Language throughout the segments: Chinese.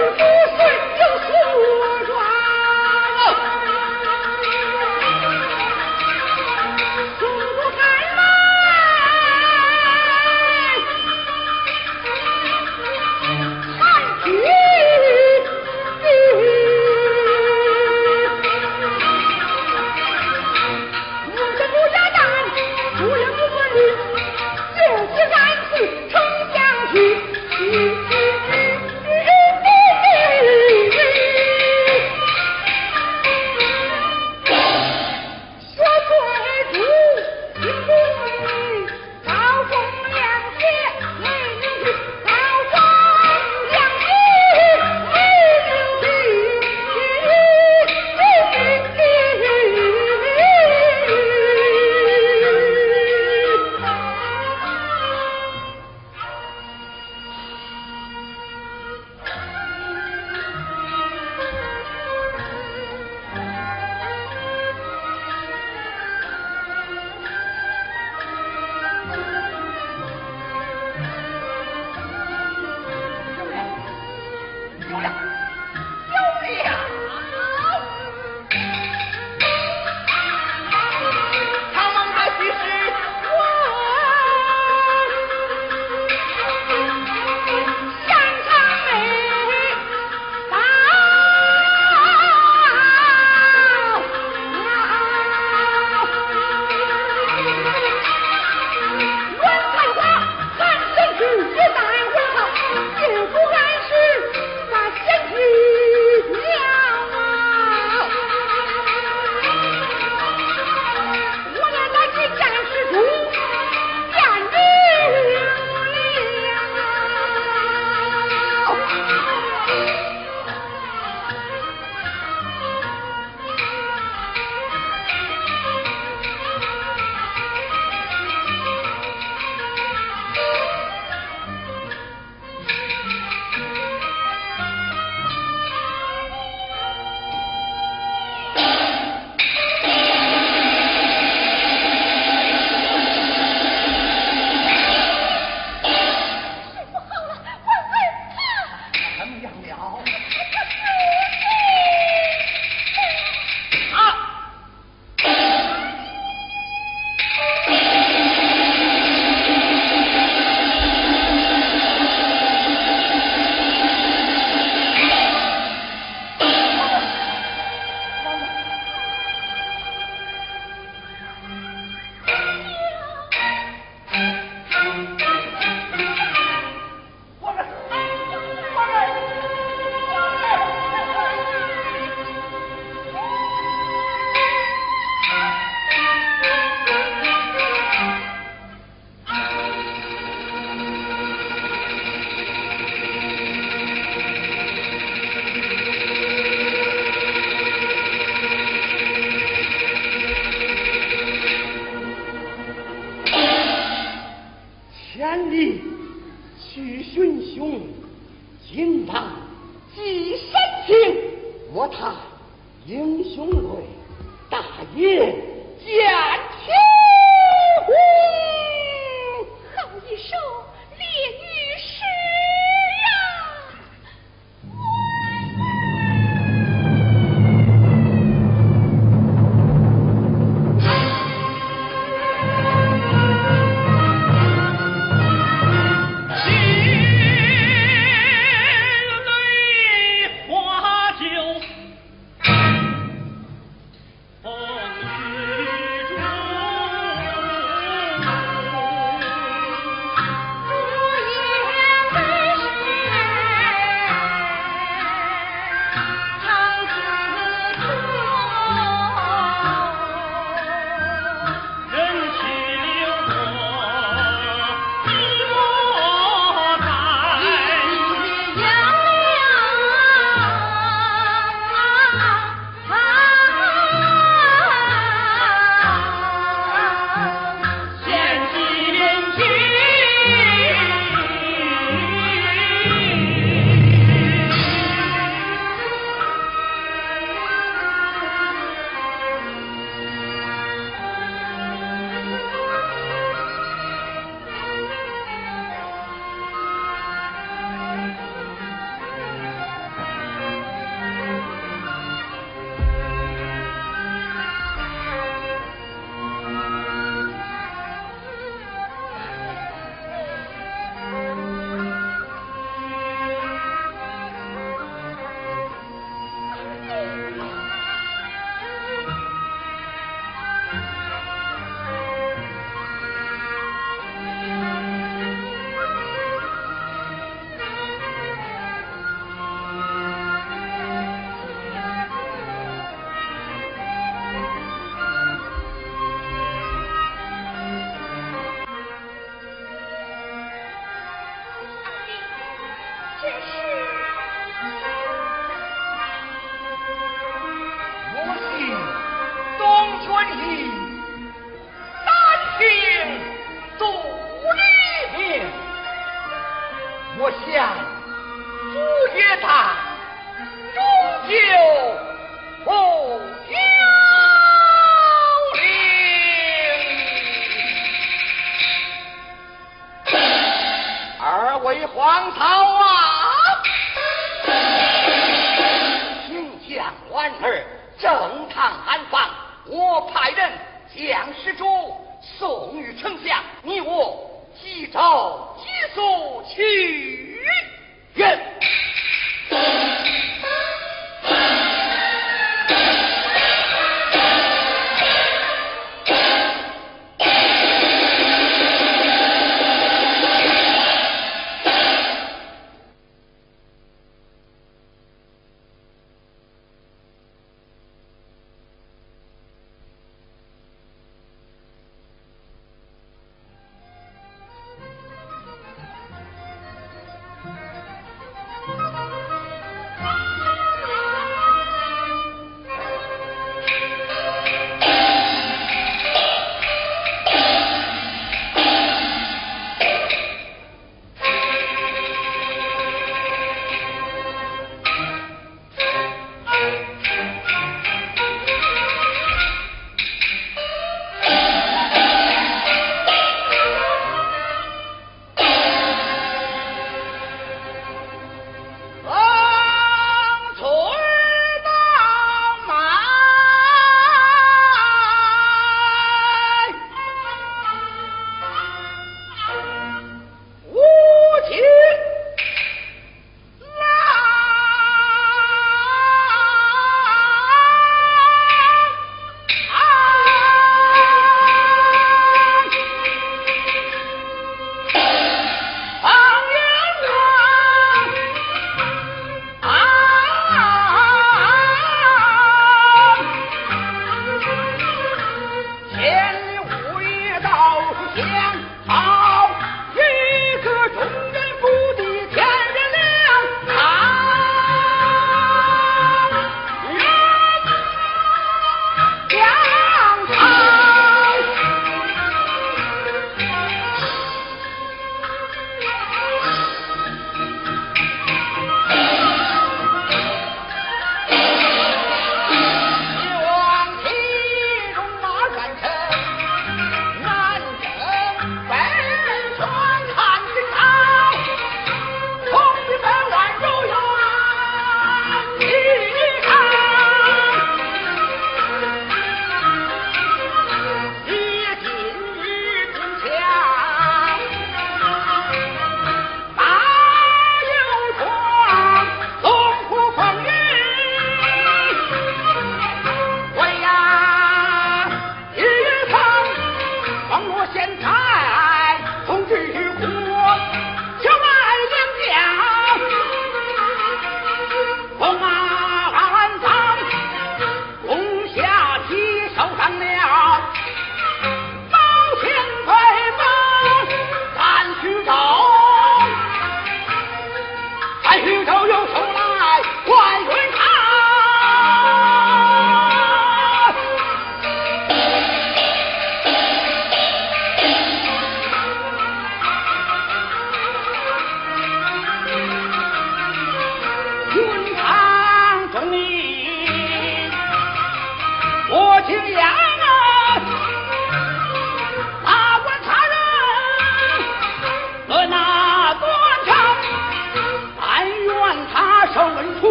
Thank you.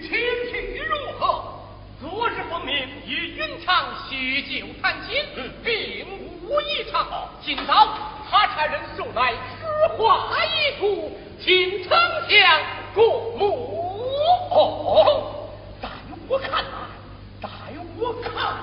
情绪如何？昨日奉命与云长叙旧谈亲并无异常。今早他差人送来诗画一幅请丞相过目哦。待我看待我看看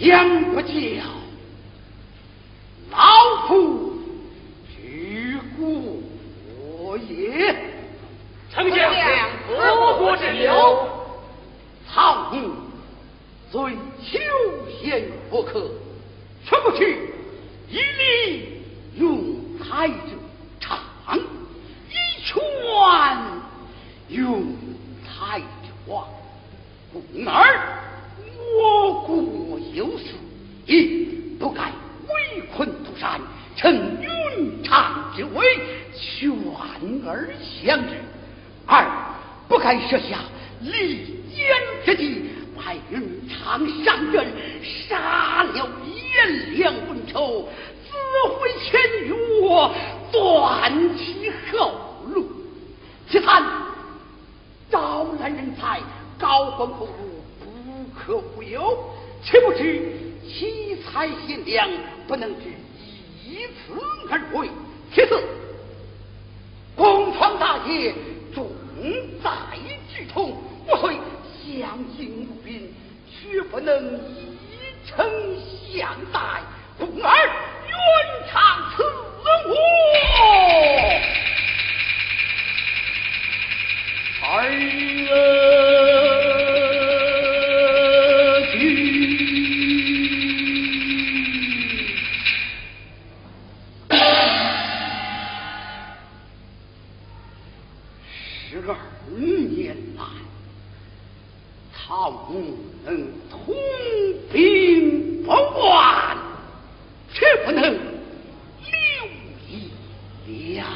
养不教，老夫。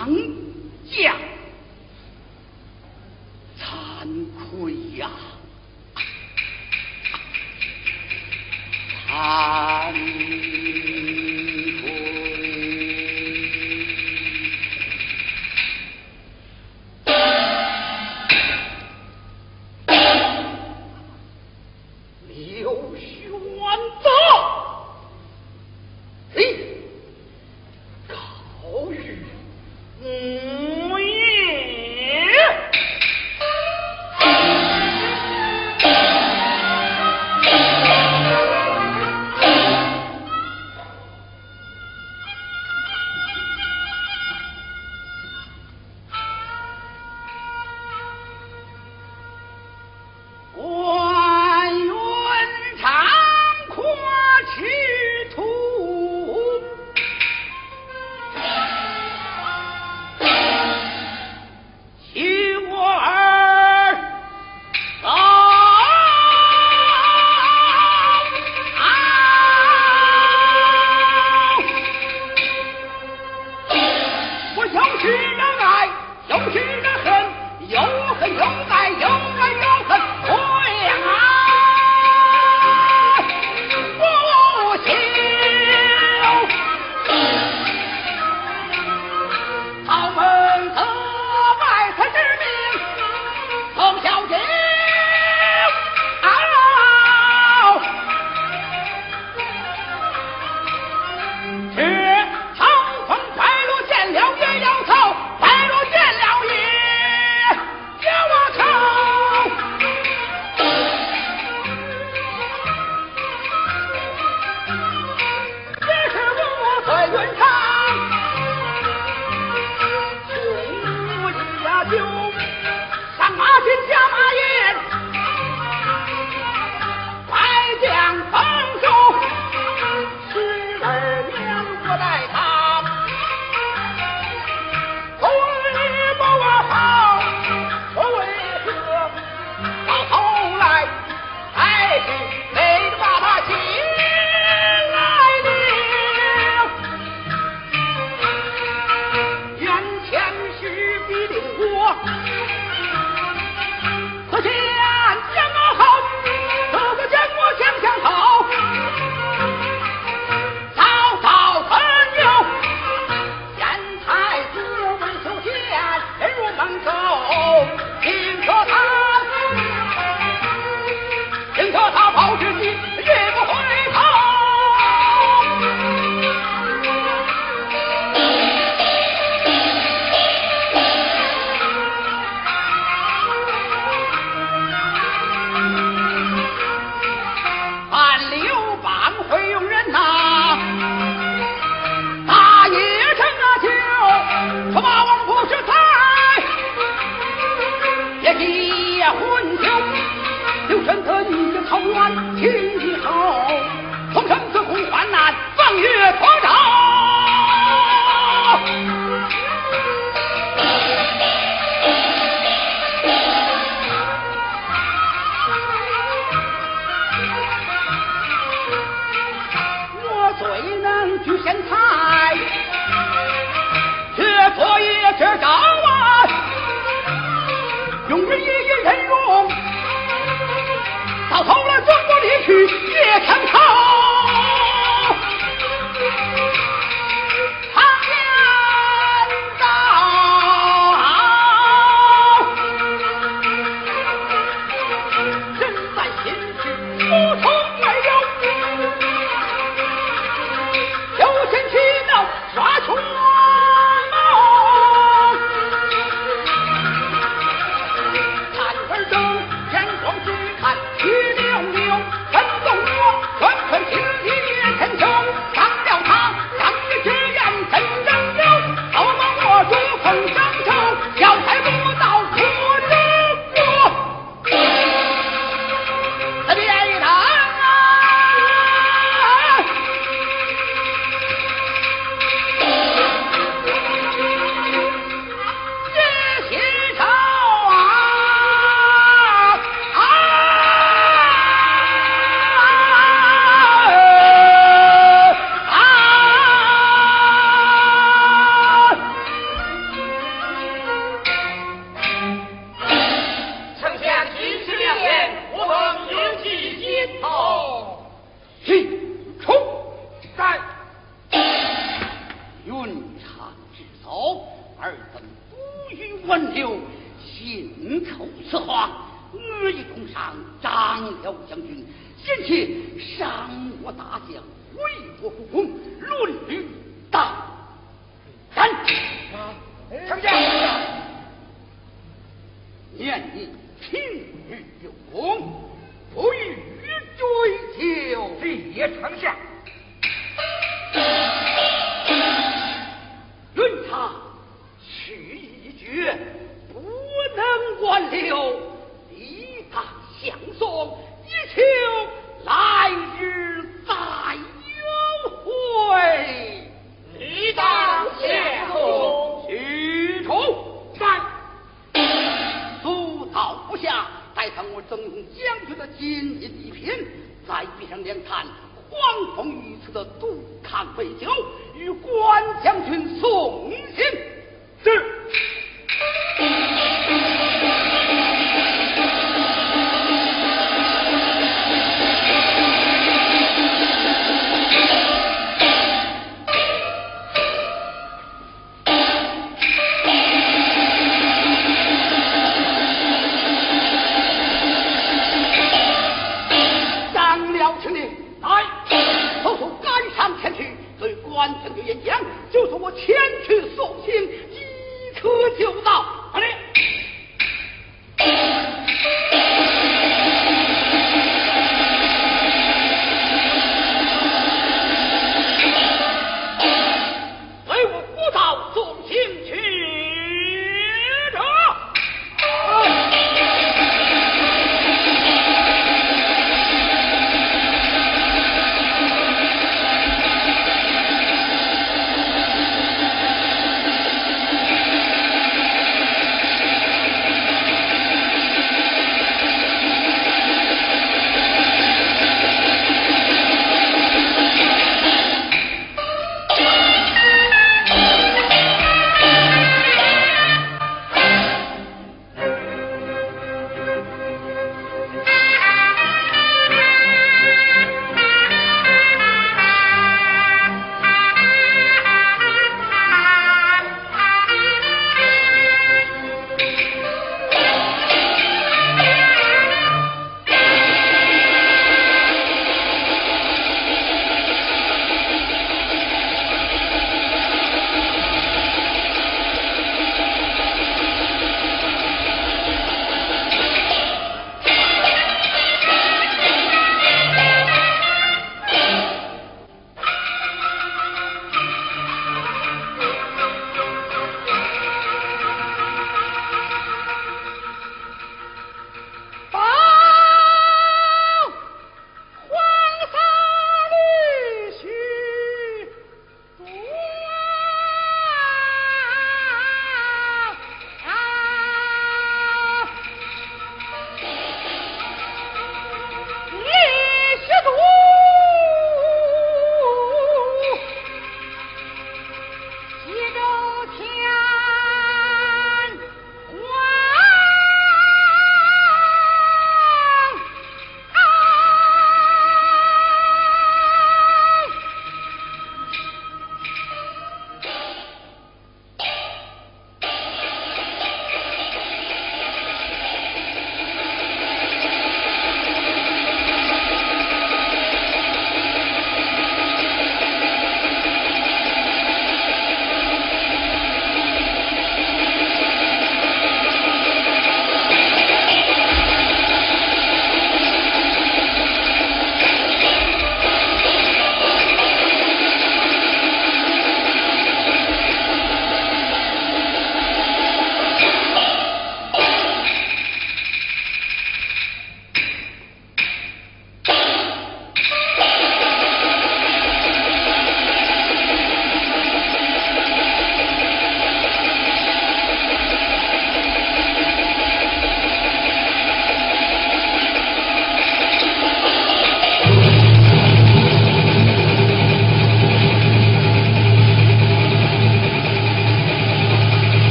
양 将，为国不公，论语当斩。丞相，念你情于有功，不欲追究。谢丞相。论他去一绝，不能挽留，理当相送，一求来日带上我赠送将军的金银一品，再备上两坛黄风御赐的杜康美酒，与关将军送行。是。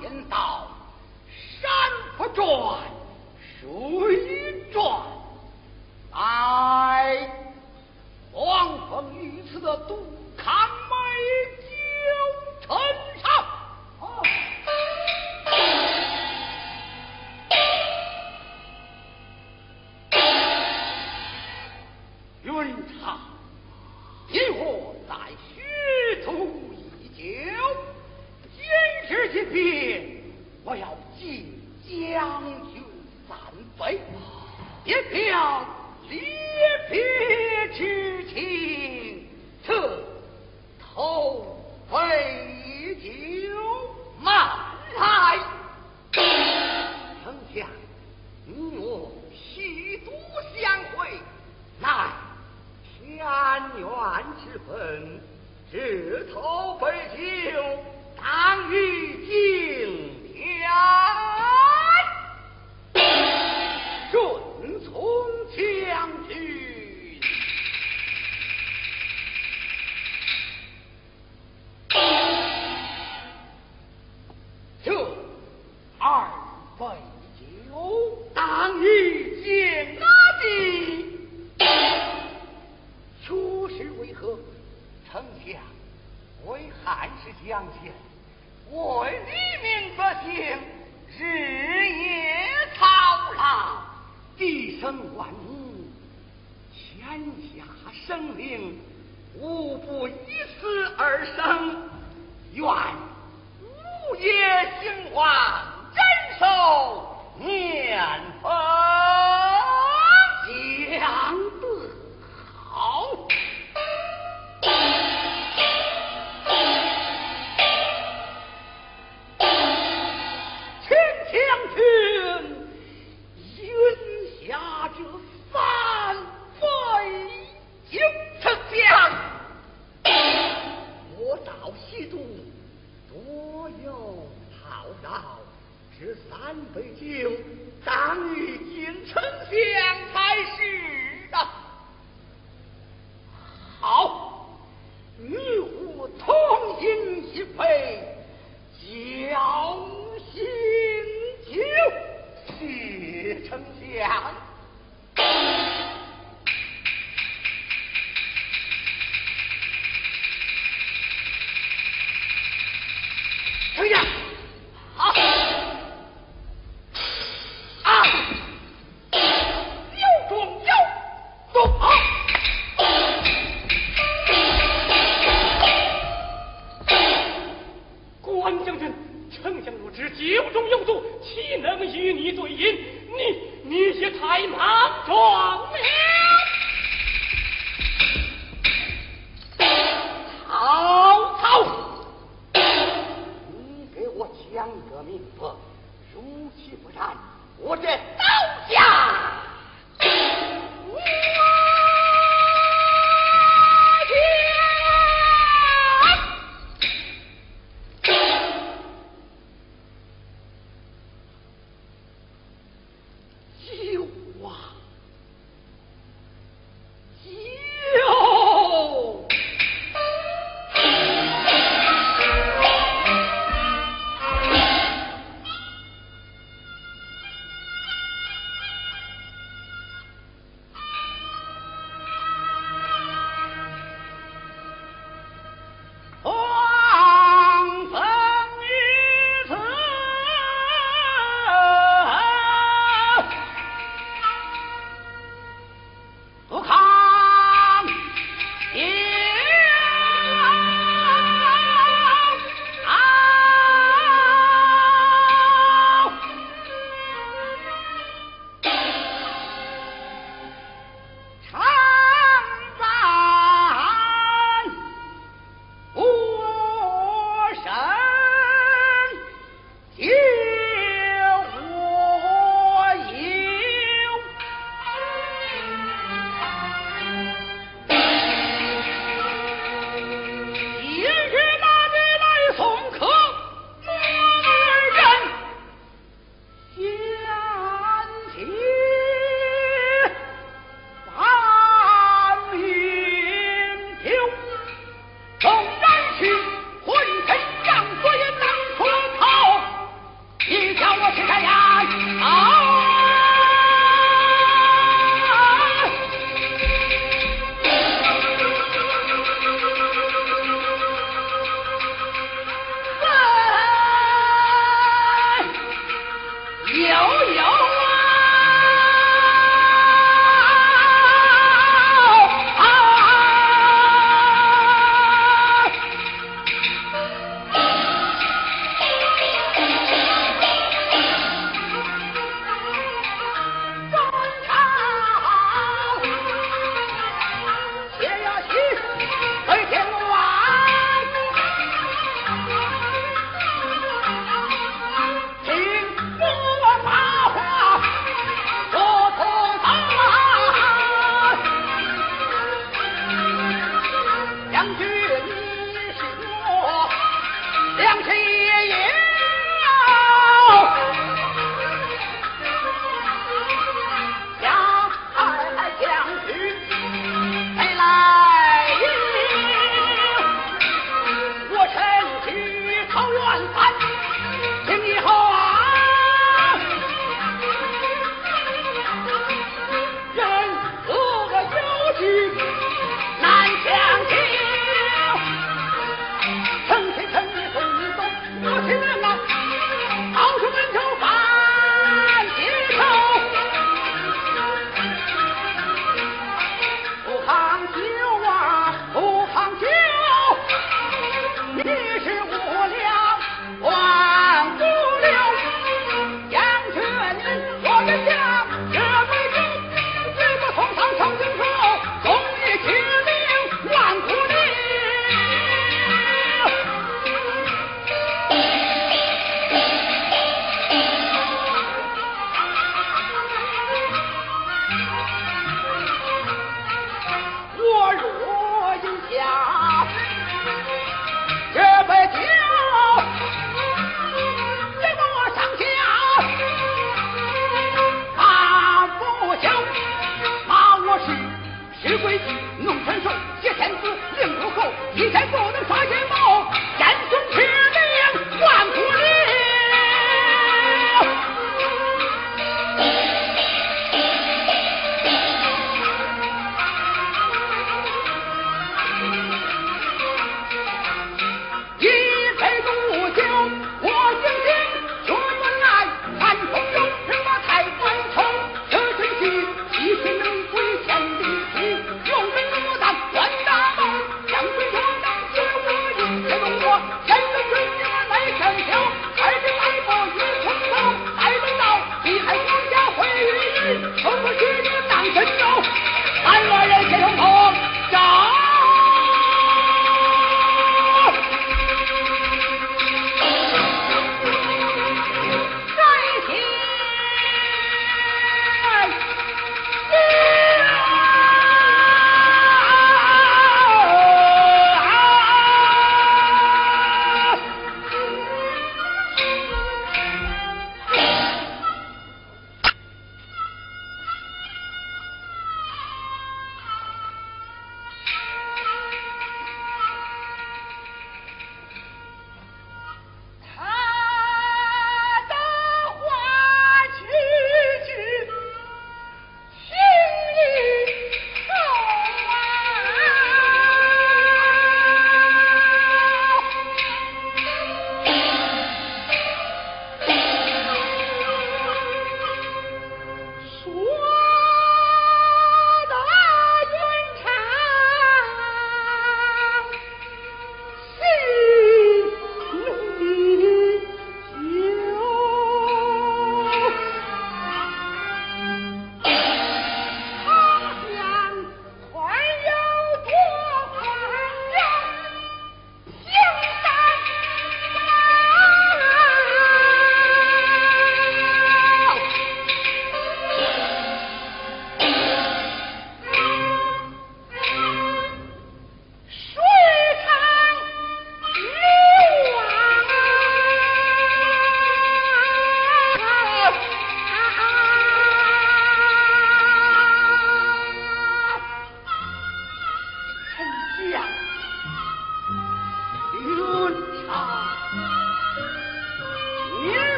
天道山不转，水转，来狂风雨刺的杜康美酒城。